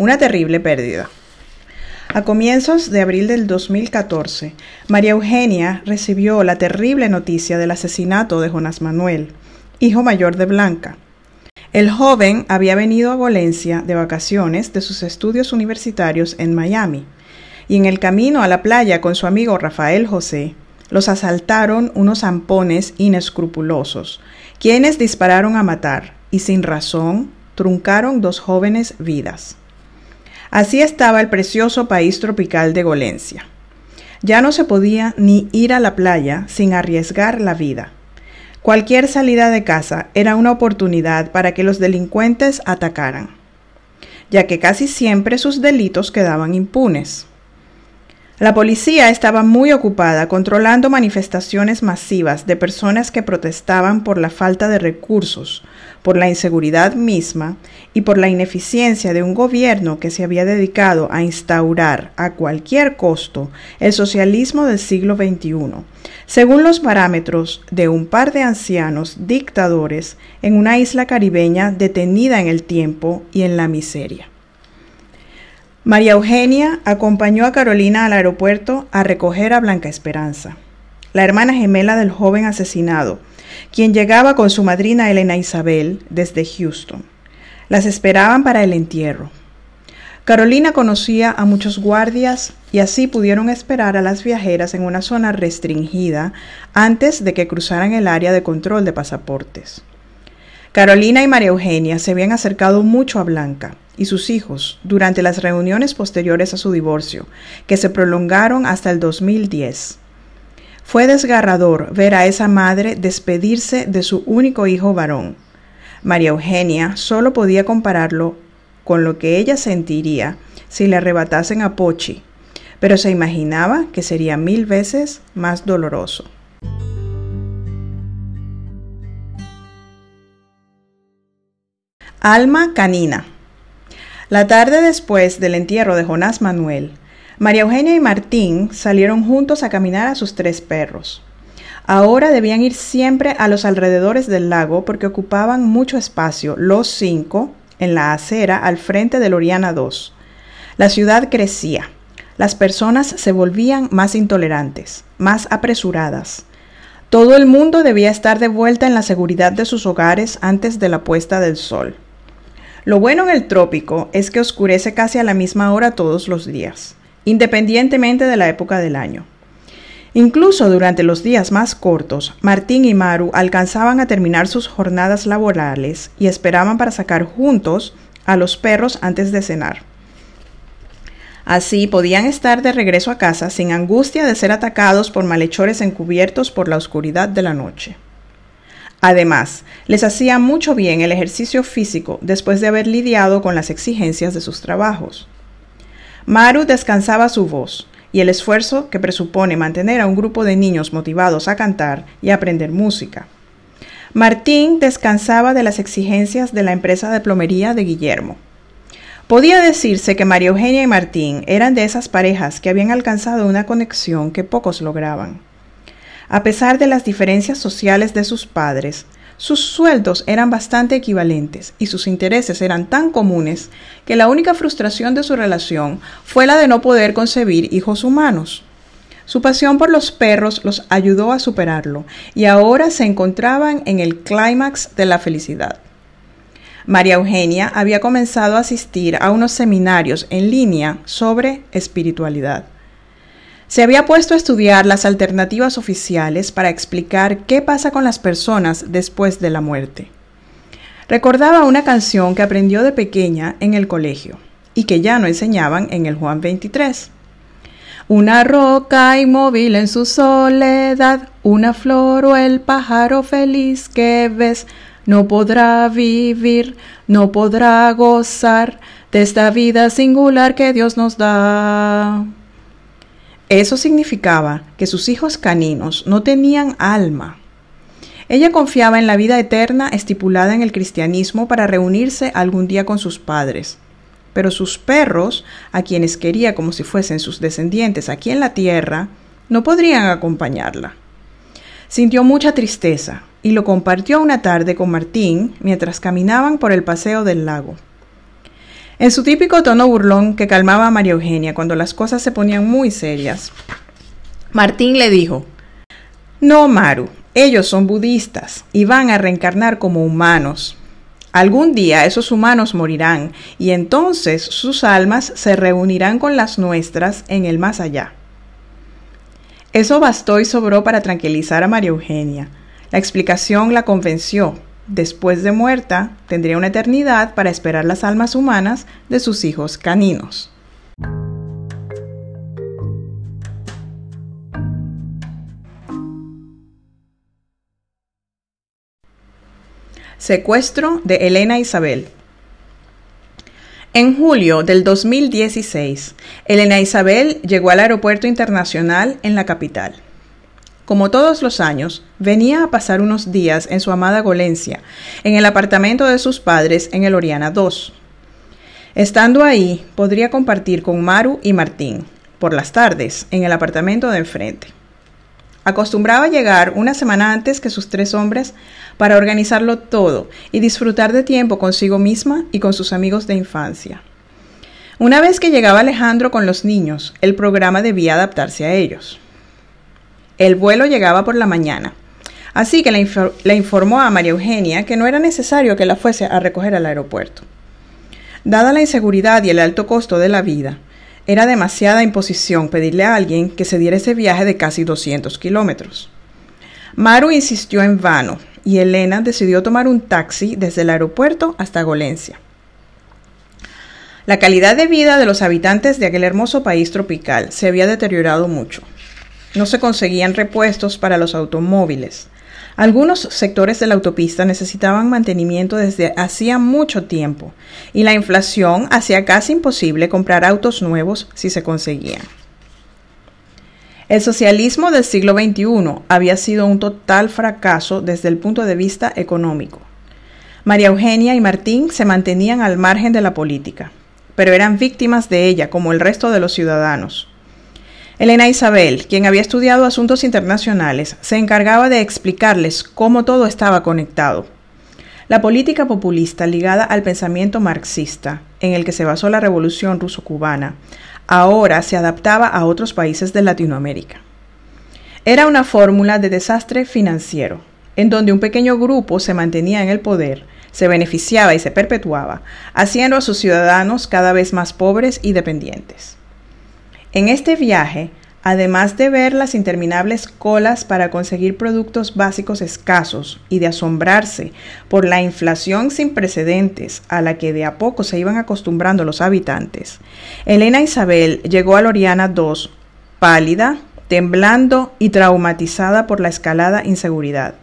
una terrible pérdida. A comienzos de abril del 2014, María Eugenia recibió la terrible noticia del asesinato de Jonás Manuel, hijo mayor de Blanca. El joven había venido a Valencia de vacaciones de sus estudios universitarios en Miami, y en el camino a la playa con su amigo Rafael José, los asaltaron unos zampones inescrupulosos, quienes dispararon a matar y sin razón truncaron dos jóvenes vidas. Así estaba el precioso país tropical de Golencia. Ya no se podía ni ir a la playa sin arriesgar la vida. Cualquier salida de casa era una oportunidad para que los delincuentes atacaran, ya que casi siempre sus delitos quedaban impunes. La policía estaba muy ocupada controlando manifestaciones masivas de personas que protestaban por la falta de recursos, por la inseguridad misma y por la ineficiencia de un gobierno que se había dedicado a instaurar a cualquier costo el socialismo del siglo XXI, según los parámetros de un par de ancianos dictadores en una isla caribeña detenida en el tiempo y en la miseria. María Eugenia acompañó a Carolina al aeropuerto a recoger a Blanca Esperanza, la hermana gemela del joven asesinado, quien llegaba con su madrina Elena Isabel desde Houston. Las esperaban para el entierro. Carolina conocía a muchos guardias y así pudieron esperar a las viajeras en una zona restringida antes de que cruzaran el área de control de pasaportes. Carolina y María Eugenia se habían acercado mucho a Blanca y sus hijos durante las reuniones posteriores a su divorcio, que se prolongaron hasta el 2010. Fue desgarrador ver a esa madre despedirse de su único hijo varón. María Eugenia solo podía compararlo con lo que ella sentiría si le arrebatasen a Pochi, pero se imaginaba que sería mil veces más doloroso. Alma canina. La tarde después del entierro de Jonás Manuel, María Eugenia y Martín salieron juntos a caminar a sus tres perros. Ahora debían ir siempre a los alrededores del lago porque ocupaban mucho espacio, los cinco, en la acera al frente de Loriana 2. La ciudad crecía. Las personas se volvían más intolerantes, más apresuradas. Todo el mundo debía estar de vuelta en la seguridad de sus hogares antes de la puesta del sol. Lo bueno en el trópico es que oscurece casi a la misma hora todos los días, independientemente de la época del año. Incluso durante los días más cortos, Martín y Maru alcanzaban a terminar sus jornadas laborales y esperaban para sacar juntos a los perros antes de cenar. Así podían estar de regreso a casa sin angustia de ser atacados por malhechores encubiertos por la oscuridad de la noche. Además, les hacía mucho bien el ejercicio físico después de haber lidiado con las exigencias de sus trabajos. Maru descansaba su voz y el esfuerzo que presupone mantener a un grupo de niños motivados a cantar y aprender música. Martín descansaba de las exigencias de la empresa de plomería de Guillermo. Podía decirse que María Eugenia y Martín eran de esas parejas que habían alcanzado una conexión que pocos lograban. A pesar de las diferencias sociales de sus padres, sus sueldos eran bastante equivalentes y sus intereses eran tan comunes que la única frustración de su relación fue la de no poder concebir hijos humanos. Su pasión por los perros los ayudó a superarlo y ahora se encontraban en el clímax de la felicidad. María Eugenia había comenzado a asistir a unos seminarios en línea sobre espiritualidad se había puesto a estudiar las alternativas oficiales para explicar qué pasa con las personas después de la muerte. Recordaba una canción que aprendió de pequeña en el colegio y que ya no enseñaban en el Juan 23. Una roca inmóvil en su soledad, una flor o el pájaro feliz que ves, no podrá vivir, no podrá gozar de esta vida singular que Dios nos da. Eso significaba que sus hijos caninos no tenían alma. Ella confiaba en la vida eterna estipulada en el cristianismo para reunirse algún día con sus padres. Pero sus perros, a quienes quería como si fuesen sus descendientes aquí en la tierra, no podrían acompañarla. Sintió mucha tristeza y lo compartió una tarde con Martín mientras caminaban por el paseo del lago. En su típico tono burlón que calmaba a María Eugenia cuando las cosas se ponían muy serias, Martín le dijo, No, Maru, ellos son budistas y van a reencarnar como humanos. Algún día esos humanos morirán y entonces sus almas se reunirán con las nuestras en el más allá. Eso bastó y sobró para tranquilizar a María Eugenia. La explicación la convenció después de muerta, tendría una eternidad para esperar las almas humanas de sus hijos caninos. Secuestro de Elena Isabel. En julio del 2016, Elena Isabel llegó al aeropuerto internacional en la capital. Como todos los años, venía a pasar unos días en su amada Golencia, en el apartamento de sus padres en el Oriana 2. Estando ahí, podría compartir con Maru y Martín, por las tardes, en el apartamento de enfrente. Acostumbraba llegar una semana antes que sus tres hombres para organizarlo todo y disfrutar de tiempo consigo misma y con sus amigos de infancia. Una vez que llegaba Alejandro con los niños, el programa debía adaptarse a ellos. El vuelo llegaba por la mañana, así que le, informó a María Eugenia que no era necesario que la fuese a recoger al aeropuerto. Dada la inseguridad y el alto costo de la vida, era demasiada imposición pedirle a alguien que se diera ese viaje de casi 200 kilómetros. Maru insistió en vano y Elena decidió tomar un taxi desde el aeropuerto hasta Golencia. La calidad de vida de los habitantes de aquel hermoso país tropical se había deteriorado mucho. No se conseguían repuestos para los automóviles. Algunos sectores de la autopista necesitaban mantenimiento desde hacía mucho tiempo y la inflación hacía casi imposible comprar autos nuevos si se conseguían. El socialismo del siglo XXI había sido un total fracaso desde el punto de vista económico. María Eugenia y Martín se mantenían al margen de la política, pero eran víctimas de ella como el resto de los ciudadanos. Elena Isabel, quien había estudiado asuntos internacionales, se encargaba de explicarles cómo todo estaba conectado. La política populista ligada al pensamiento marxista, en el que se basó la revolución ruso-cubana, ahora se adaptaba a otros países de Latinoamérica. Era una fórmula de desastre financiero, en donde un pequeño grupo se mantenía en el poder, se beneficiaba y se perpetuaba, haciendo a sus ciudadanos cada vez más pobres y dependientes. En este viaje, además de ver las interminables colas para conseguir productos básicos escasos y de asombrarse por la inflación sin precedentes a la que de a poco se iban acostumbrando los habitantes, Elena Isabel llegó a Loriana II pálida, temblando y traumatizada por la escalada inseguridad.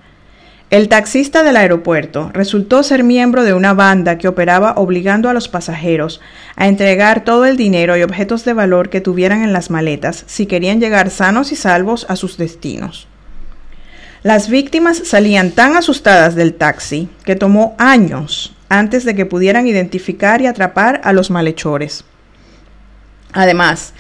El taxista del aeropuerto resultó ser miembro de una banda que operaba obligando a los pasajeros a entregar todo el dinero y objetos de valor que tuvieran en las maletas si querían llegar sanos y salvos a sus destinos. Las víctimas salían tan asustadas del taxi que tomó años antes de que pudieran identificar y atrapar a los malhechores. Además,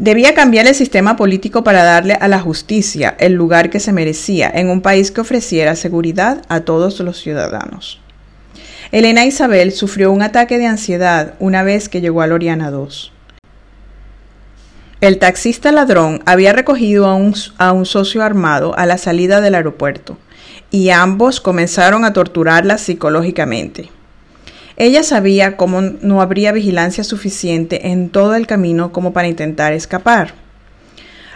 Debía cambiar el sistema político para darle a la justicia el lugar que se merecía en un país que ofreciera seguridad a todos los ciudadanos. Elena Isabel sufrió un ataque de ansiedad una vez que llegó a Loriana II. El taxista ladrón había recogido a un, a un, socio armado a la salida del aeropuerto y ambos comenzaron a torturarla psicológicamente. Ella sabía cómo no habría vigilancia suficiente en todo el camino como para intentar escapar.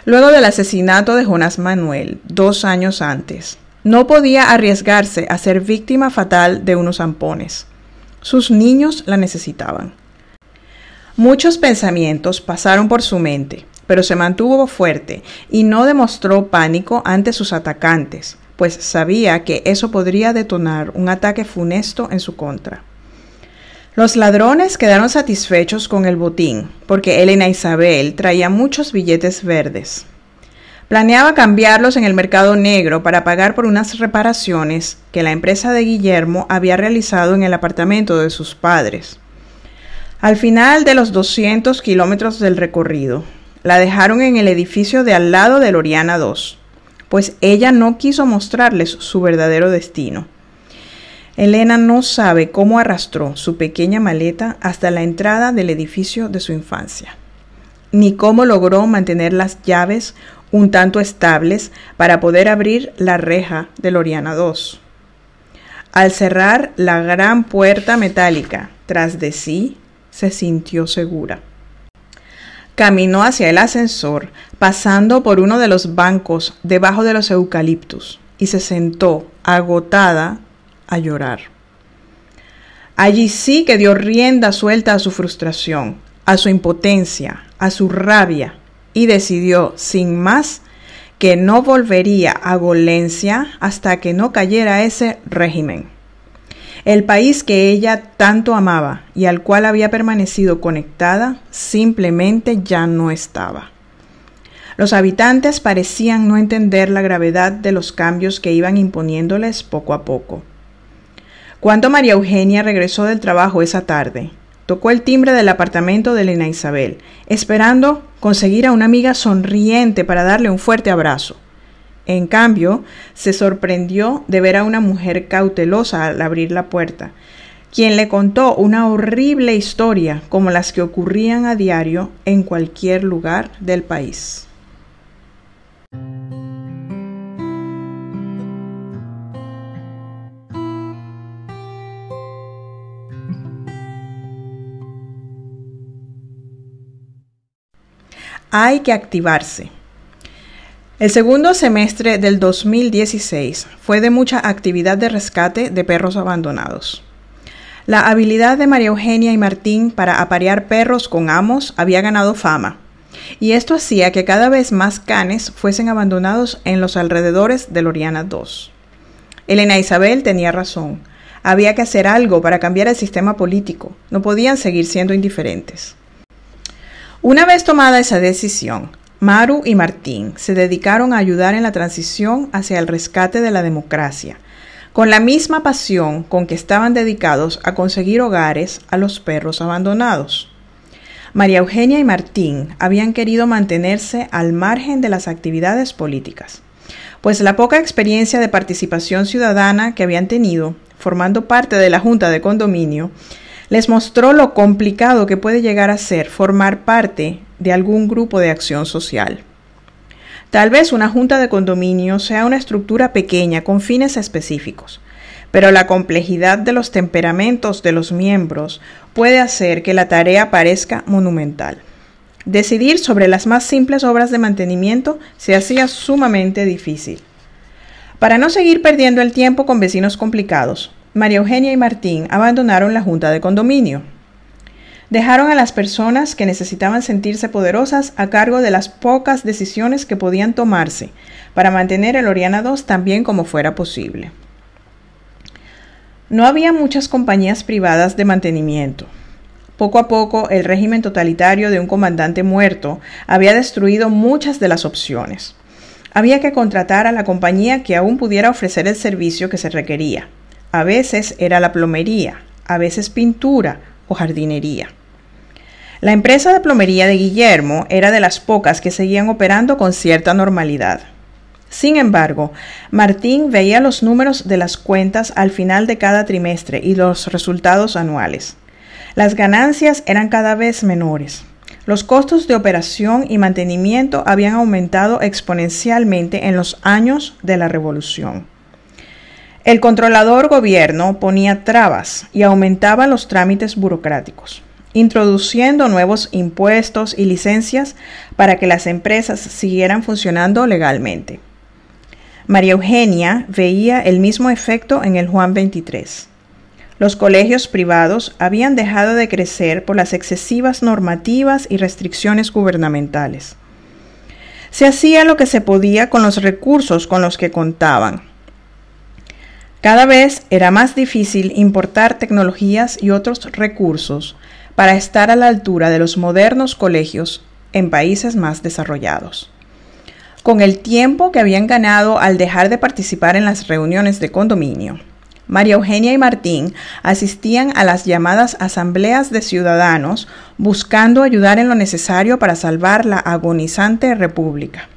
Luego del asesinato de Jonas Manuel, dos años antes, no podía arriesgarse a ser víctima fatal de unos zampones. Sus niños la necesitaban. Muchos pensamientos pasaron por su mente, pero se mantuvo fuerte y no demostró pánico ante sus atacantes, pues sabía que eso podría detonar un ataque funesto en su contra. Los ladrones quedaron satisfechos con el botín, porque Elena Isabel traía muchos billetes verdes. Planeaba cambiarlos en el mercado negro para pagar por unas reparaciones que la empresa de Guillermo había realizado en el apartamento de sus padres. Al final de los 200 kilómetros del recorrido, la dejaron en el edificio de al lado de Loriana 2, pues ella no quiso mostrarles su verdadero destino. Elena no sabe cómo arrastró su pequeña maleta hasta la entrada del edificio de su infancia, ni cómo logró mantener las llaves un tanto estables para poder abrir la reja de Loriana 2. Al cerrar la gran puerta metálica tras de sí, se sintió segura. Caminó hacia el ascensor, pasando por uno de los bancos debajo de los eucaliptus, y se sentó, agotada, a llorar. Allí sí que dio rienda suelta a su frustración, a su impotencia, a su rabia, y decidió, sin más, que no volvería a Golencia hasta que no cayera ese régimen. El país que ella tanto amaba y al cual había permanecido conectada simplemente ya no estaba. Los habitantes parecían no entender la gravedad de los cambios que iban imponiéndoles poco a poco. Cuando María Eugenia regresó del trabajo esa tarde, tocó el timbre del apartamento de Elena Isabel, esperando conseguir a una amiga sonriente para darle un fuerte abrazo. En cambio, se sorprendió de ver a una mujer cautelosa al abrir la puerta, quien le contó una horrible historia como las que ocurrían a diario en cualquier lugar del país. Hay que activarse. El segundo semestre del 2016 fue de mucha actividad de rescate de perros abandonados. La habilidad de María Eugenia y Martín para aparear perros con amos había ganado fama, y esto hacía que cada vez más canes fuesen abandonados en los alrededores de Loriana II. Elena Isabel tenía razón. Había que hacer algo para cambiar el sistema político. No podían seguir siendo indiferentes. Una vez tomada esa decisión, Maru y Martín se dedicaron a ayudar en la transición hacia el rescate de la democracia, con la misma pasión con que estaban dedicados a conseguir hogares a los perros abandonados. María Eugenia y Martín habían querido mantenerse al margen de las actividades políticas, pues la poca experiencia de participación ciudadana que habían tenido formando parte de la Junta de Condominio les mostró lo complicado que puede llegar a ser formar parte de algún grupo de acción social. Tal vez una junta de condominio sea una estructura pequeña con fines específicos, pero la complejidad de los temperamentos de los miembros puede hacer que la tarea parezca monumental. Decidir sobre las más simples obras de mantenimiento se hacía sumamente difícil. Para no seguir perdiendo el tiempo con vecinos complicados, María Eugenia y Martín abandonaron la junta de condominio. Dejaron a las personas que necesitaban sentirse poderosas a cargo de las pocas decisiones que podían tomarse para mantener el Oriana 2 tan bien como fuera posible. No había muchas compañías privadas de mantenimiento. Poco a poco, el régimen totalitario de un comandante muerto había destruido muchas de las opciones. Había que contratar a la compañía que aún pudiera ofrecer el servicio que se requería. A veces era la plomería, a veces pintura o jardinería. La empresa de plomería de Guillermo era de las pocas que seguían operando con cierta normalidad. Sin embargo, Martín veía los números de las cuentas al final de cada trimestre y los resultados anuales. Las ganancias eran cada vez menores. Los costos de operación y mantenimiento habían aumentado exponencialmente en los años de la revolución. El controlador gobierno ponía trabas y aumentaba los trámites burocráticos, introduciendo nuevos impuestos y licencias para que las empresas siguieran funcionando legalmente. María Eugenia veía el mismo efecto en el Juan 23. Los colegios privados habían dejado de crecer por las excesivas normativas y restricciones gubernamentales. Se hacía lo que se podía con los recursos con los que contaban cada vez era más difícil importar tecnologías y otros recursos para estar a la altura de los modernos colegios en países más desarrollados. Con el tiempo que habían ganado al dejar de participar en las reuniones de condominio, María Eugenia y Martín asistían a las llamadas asambleas de ciudadanos buscando ayudar en lo necesario para salvar la agonizante república.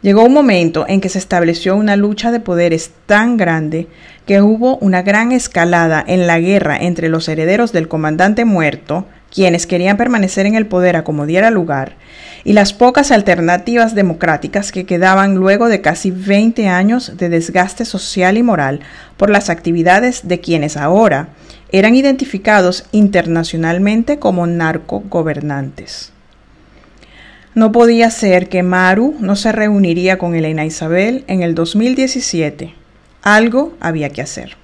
Llegó un momento en que se estableció una lucha de poderes tan grande que hubo una gran escalada en la guerra entre los herederos del comandante muerto, quienes querían permanecer en el poder a como diera lugar, y las pocas alternativas democráticas que quedaban luego de casi 20 años de desgaste social y moral por las actividades de quienes ahora eran identificados internacionalmente como narcogobernantes. No podía ser que Maru no se reuniría con Elena Isabel en el 2017. Algo había que hacer.